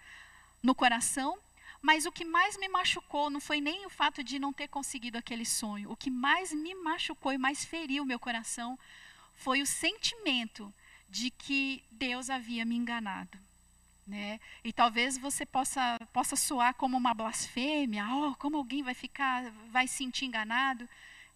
A: no coração. Mas o que mais me machucou não foi nem o fato de não ter conseguido aquele sonho. O que mais me machucou e mais feriu meu coração foi o sentimento de que Deus havia me enganado. Né? E talvez você possa, possa soar como uma blasfêmia, oh, como alguém vai ficar, vai se sentir enganado.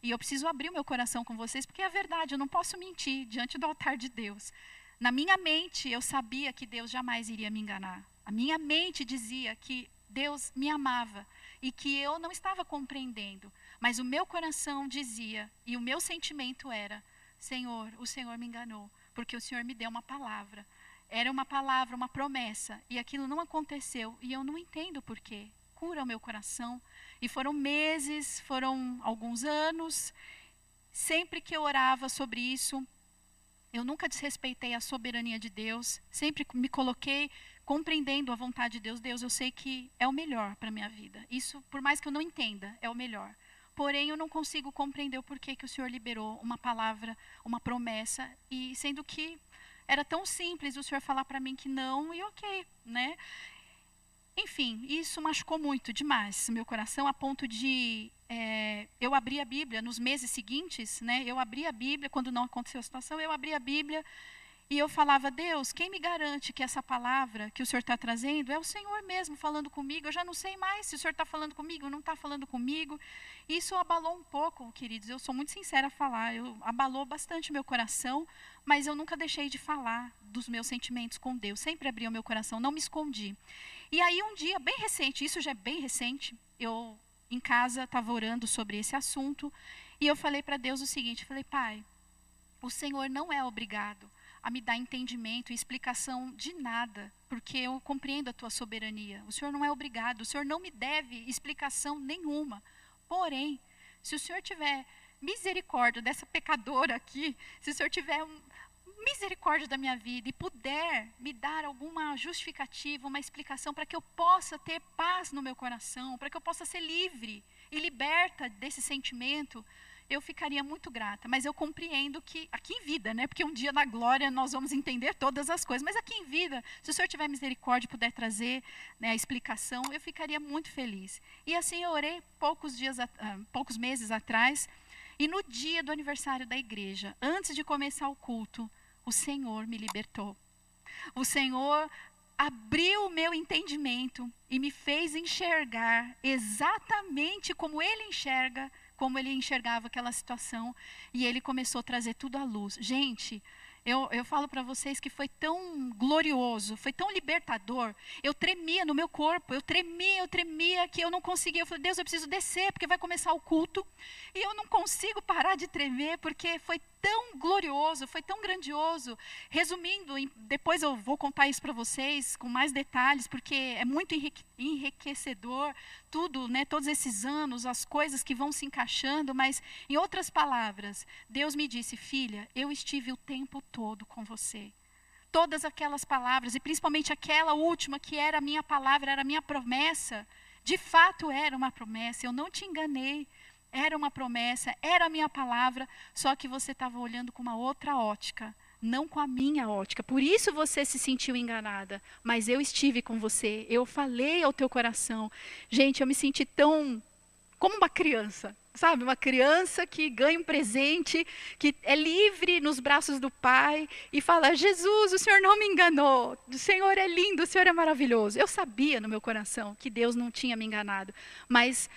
A: E eu preciso abrir o meu coração com vocês, porque é verdade, eu não posso mentir diante do altar de Deus. Na minha mente, eu sabia que Deus jamais iria me enganar. A minha mente dizia que Deus me amava e que eu não estava compreendendo. Mas o meu coração dizia, e o meu sentimento era: Senhor, o Senhor me enganou, porque o Senhor me deu uma palavra. Era uma palavra, uma promessa, e aquilo não aconteceu, e eu não entendo por quê. Cura o meu coração. E foram meses, foram alguns anos. Sempre que eu orava sobre isso, eu nunca desrespeitei a soberania de Deus, sempre me coloquei compreendendo a vontade de Deus. Deus, eu sei que é o melhor para a minha vida. Isso, por mais que eu não entenda, é o melhor. Porém, eu não consigo compreender o porquê que o Senhor liberou uma palavra, uma promessa, e sendo que era tão simples o Senhor falar para mim que não, e ok, né? Enfim, isso machucou muito demais meu coração, a ponto de é, eu abrir a Bíblia nos meses seguintes, né? Eu abri a Bíblia, quando não aconteceu a situação, eu abri a Bíblia e eu falava, Deus, quem me garante que essa palavra que o Senhor está trazendo é o Senhor mesmo falando comigo? Eu já não sei mais se o Senhor está falando comigo ou não está falando comigo. Isso abalou um pouco, queridos. Eu sou muito sincera a falar. Eu, abalou bastante meu coração, mas eu nunca deixei de falar dos meus sentimentos com Deus. Sempre abri o meu coração, não me escondi. E aí, um dia, bem recente, isso já é bem recente, eu em casa estava orando sobre esse assunto e eu falei para Deus o seguinte: falei, Pai, o Senhor não é obrigado a me dar entendimento e explicação de nada, porque eu compreendo a tua soberania. O Senhor não é obrigado, o Senhor não me deve explicação nenhuma. Porém, se o Senhor tiver misericórdia dessa pecadora aqui, se o Senhor tiver um, misericórdia da minha vida e puder me dar alguma justificativa, uma explicação para que eu possa ter paz no meu coração, para que eu possa ser livre e liberta desse sentimento, eu ficaria muito grata. Mas eu compreendo que, aqui em vida, né? Porque um dia na glória nós vamos entender todas as coisas. Mas aqui em vida, se o Senhor tiver misericórdia e puder trazer né, a explicação, eu ficaria muito feliz. E assim eu orei poucos, dias, uh, poucos meses atrás. E no dia do aniversário da igreja, antes de começar o culto, o Senhor me libertou. O Senhor abriu o meu entendimento e me fez enxergar exatamente como Ele enxerga como ele enxergava aquela situação e ele começou a trazer tudo à luz. Gente, Eu, eu falo para vocês que foi tão glorioso, foi tão libertador. Eu tremia no meu corpo, eu tremia, eu tremia, que eu não conseguia. Eu falei, Deus, eu preciso descer, porque vai começar o culto. E eu não consigo parar de tremer, porque foi tão glorioso, foi tão grandioso. Resumindo, depois eu vou contar isso para vocês com mais detalhes, porque é muito enriquecedor tudo, né, todos esses anos, as coisas que vão se encaixando, mas em outras palavras, Deus me disse: "Filha, eu estive o tempo todo com você". Todas aquelas palavras, e principalmente aquela última que era a minha palavra, era a minha promessa, de fato era uma promessa, eu não te enganei. Era uma promessa, era a minha palavra, só que você estava olhando com uma outra ótica, não com a minha ótica. Por isso você se sentiu enganada. Mas eu estive com você, eu falei ao teu coração. Gente, eu me senti tão como uma criança, sabe? Uma criança que ganha um presente, que é livre nos braços do Pai e fala: Jesus, o Senhor não me enganou, o Senhor é lindo, o Senhor é maravilhoso. Eu sabia no meu coração que Deus não tinha me enganado, mas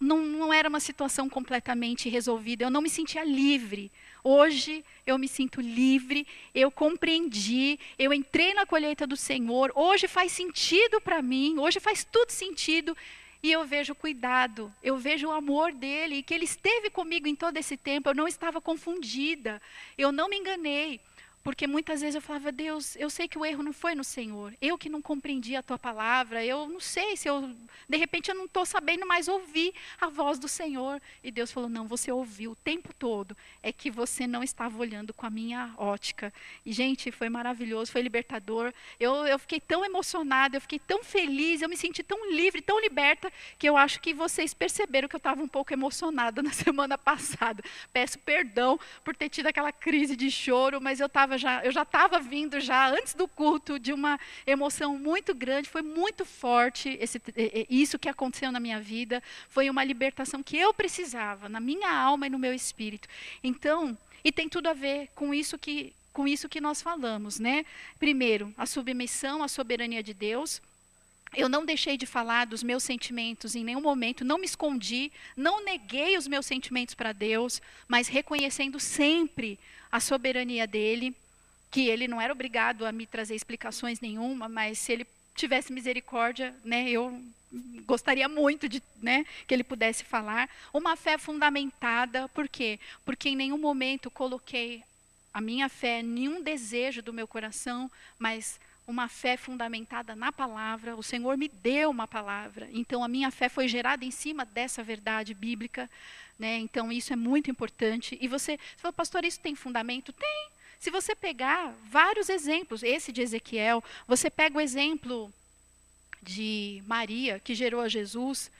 A: não, não era uma situação completamente resolvida, eu não me sentia livre. Hoje eu me sinto livre, eu compreendi, eu entrei na colheita do Senhor, hoje faz sentido para mim, hoje faz tudo sentido. E eu vejo cuidado, eu vejo o amor dele, e que ele esteve comigo em todo esse tempo, eu não estava confundida, eu não me enganei. Porque muitas vezes eu falava, Deus, eu sei que o erro não foi no Senhor. Eu que não compreendi a tua palavra. Eu não sei se eu, de repente, eu não estou sabendo mais ouvir a voz do Senhor. E Deus falou, não, você ouviu o tempo todo. É que você não estava olhando com a minha ótica. E, gente, foi maravilhoso, foi libertador. Eu, eu fiquei tão emocionada, eu fiquei tão feliz, eu me senti tão livre, tão liberta, que eu acho que vocês perceberam que eu estava um pouco emocionada [laughs] na semana passada. Peço perdão por ter tido aquela crise de choro, mas eu estava já, eu já estava vindo já antes do culto de uma emoção muito grande, foi muito forte esse, isso que aconteceu na minha vida, foi uma libertação que eu precisava na minha alma e no meu espírito. Então, e tem tudo a ver com isso que com isso que nós falamos, né? Primeiro, a submissão à soberania de Deus. Eu não deixei de falar dos meus sentimentos em nenhum momento, não me escondi, não neguei os meus sentimentos para Deus, mas reconhecendo sempre a soberania dele que ele não era obrigado a me trazer explicações nenhuma, mas se ele tivesse misericórdia, né, eu gostaria muito de, né, que ele pudesse falar. Uma fé fundamentada, por quê? Porque em nenhum momento coloquei a minha fé, nenhum desejo do meu coração, mas uma fé fundamentada na palavra. O Senhor me deu uma palavra, então a minha fé foi gerada em cima dessa verdade bíblica. Né? Então isso é muito importante. E você, você fala, pastor, isso tem fundamento? Tem. Se você pegar vários exemplos, esse de Ezequiel, você pega o exemplo de Maria, que gerou a Jesus,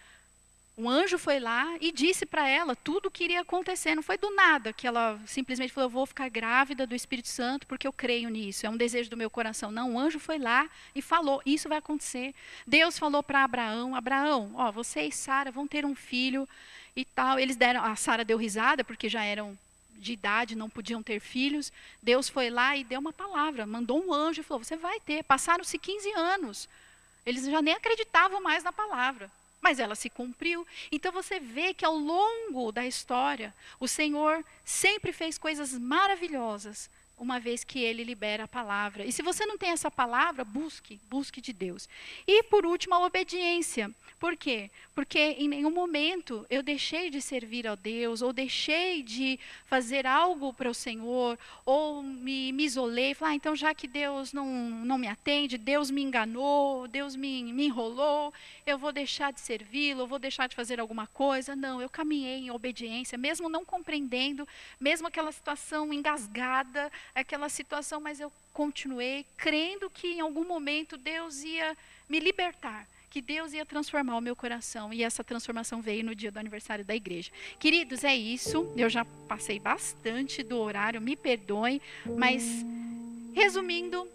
A: um anjo foi lá e disse para ela tudo o que iria acontecer. Não foi do nada que ela simplesmente falou: Eu vou ficar grávida do Espírito Santo porque eu creio nisso. É um desejo do meu coração. Não, o anjo foi lá e falou: Isso vai acontecer. Deus falou para Abraão: Abraão, ó, você e Sara vão ter um filho e tal. Eles deram. A Sara deu risada porque já eram de idade, não podiam ter filhos. Deus foi lá e deu uma palavra, mandou um anjo e falou: Você vai ter. Passaram-se 15 anos. Eles já nem acreditavam mais na palavra. Mas ela se cumpriu. Então você vê que ao longo da história, o Senhor sempre fez coisas maravilhosas uma vez que ele libera a palavra. E se você não tem essa palavra, busque, busque de Deus. E por último, a obediência. Por quê? Porque em nenhum momento eu deixei de servir a Deus, ou deixei de fazer algo para o Senhor, ou me, me isolei, falar, ah, então já que Deus não, não me atende, Deus me enganou, Deus me, me enrolou, eu vou deixar de servi-lo, eu vou deixar de fazer alguma coisa. Não, eu caminhei em obediência, mesmo não compreendendo, mesmo aquela situação engasgada, aquela situação, mas eu continuei crendo que em algum momento Deus ia me libertar, que Deus ia transformar o meu coração. E essa transformação veio no dia do aniversário da igreja. Queridos, é isso. Eu já passei bastante do horário, me perdoem, mas resumindo,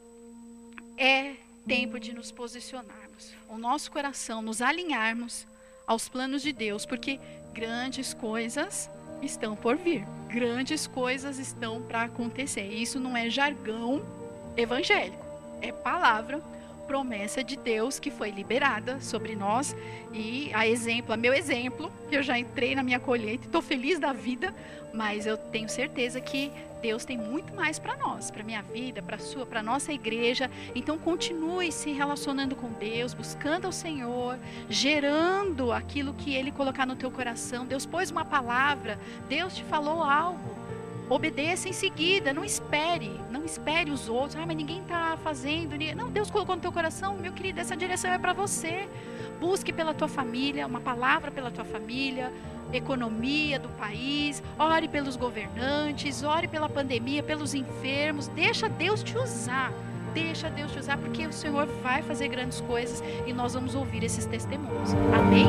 A: é tempo de nos posicionarmos, o nosso coração, nos alinharmos aos planos de Deus, porque grandes coisas estão por vir. Grandes coisas estão para acontecer. Isso não é jargão evangélico, é palavra promessa de Deus que foi liberada sobre nós. E a exemplo, a meu exemplo, que eu já entrei na minha colheita, estou feliz da vida, mas eu tenho certeza que Deus tem muito mais para nós, para minha vida, para sua, para nossa igreja. Então continue se relacionando com Deus, buscando ao Senhor, gerando aquilo que ele colocar no teu coração. Deus pôs uma palavra, Deus te falou algo. Obedeça em seguida, não espere, não espere os outros. Ah, mas ninguém está fazendo. Não, Deus colocou no teu coração, meu querido, essa direção é para você. Busque pela tua família, uma palavra pela tua família, economia do país, ore pelos governantes, ore pela pandemia, pelos enfermos. Deixa Deus te usar. Deixa Deus te usar, porque o Senhor vai fazer grandes coisas e nós vamos ouvir esses testemunhos. Amém?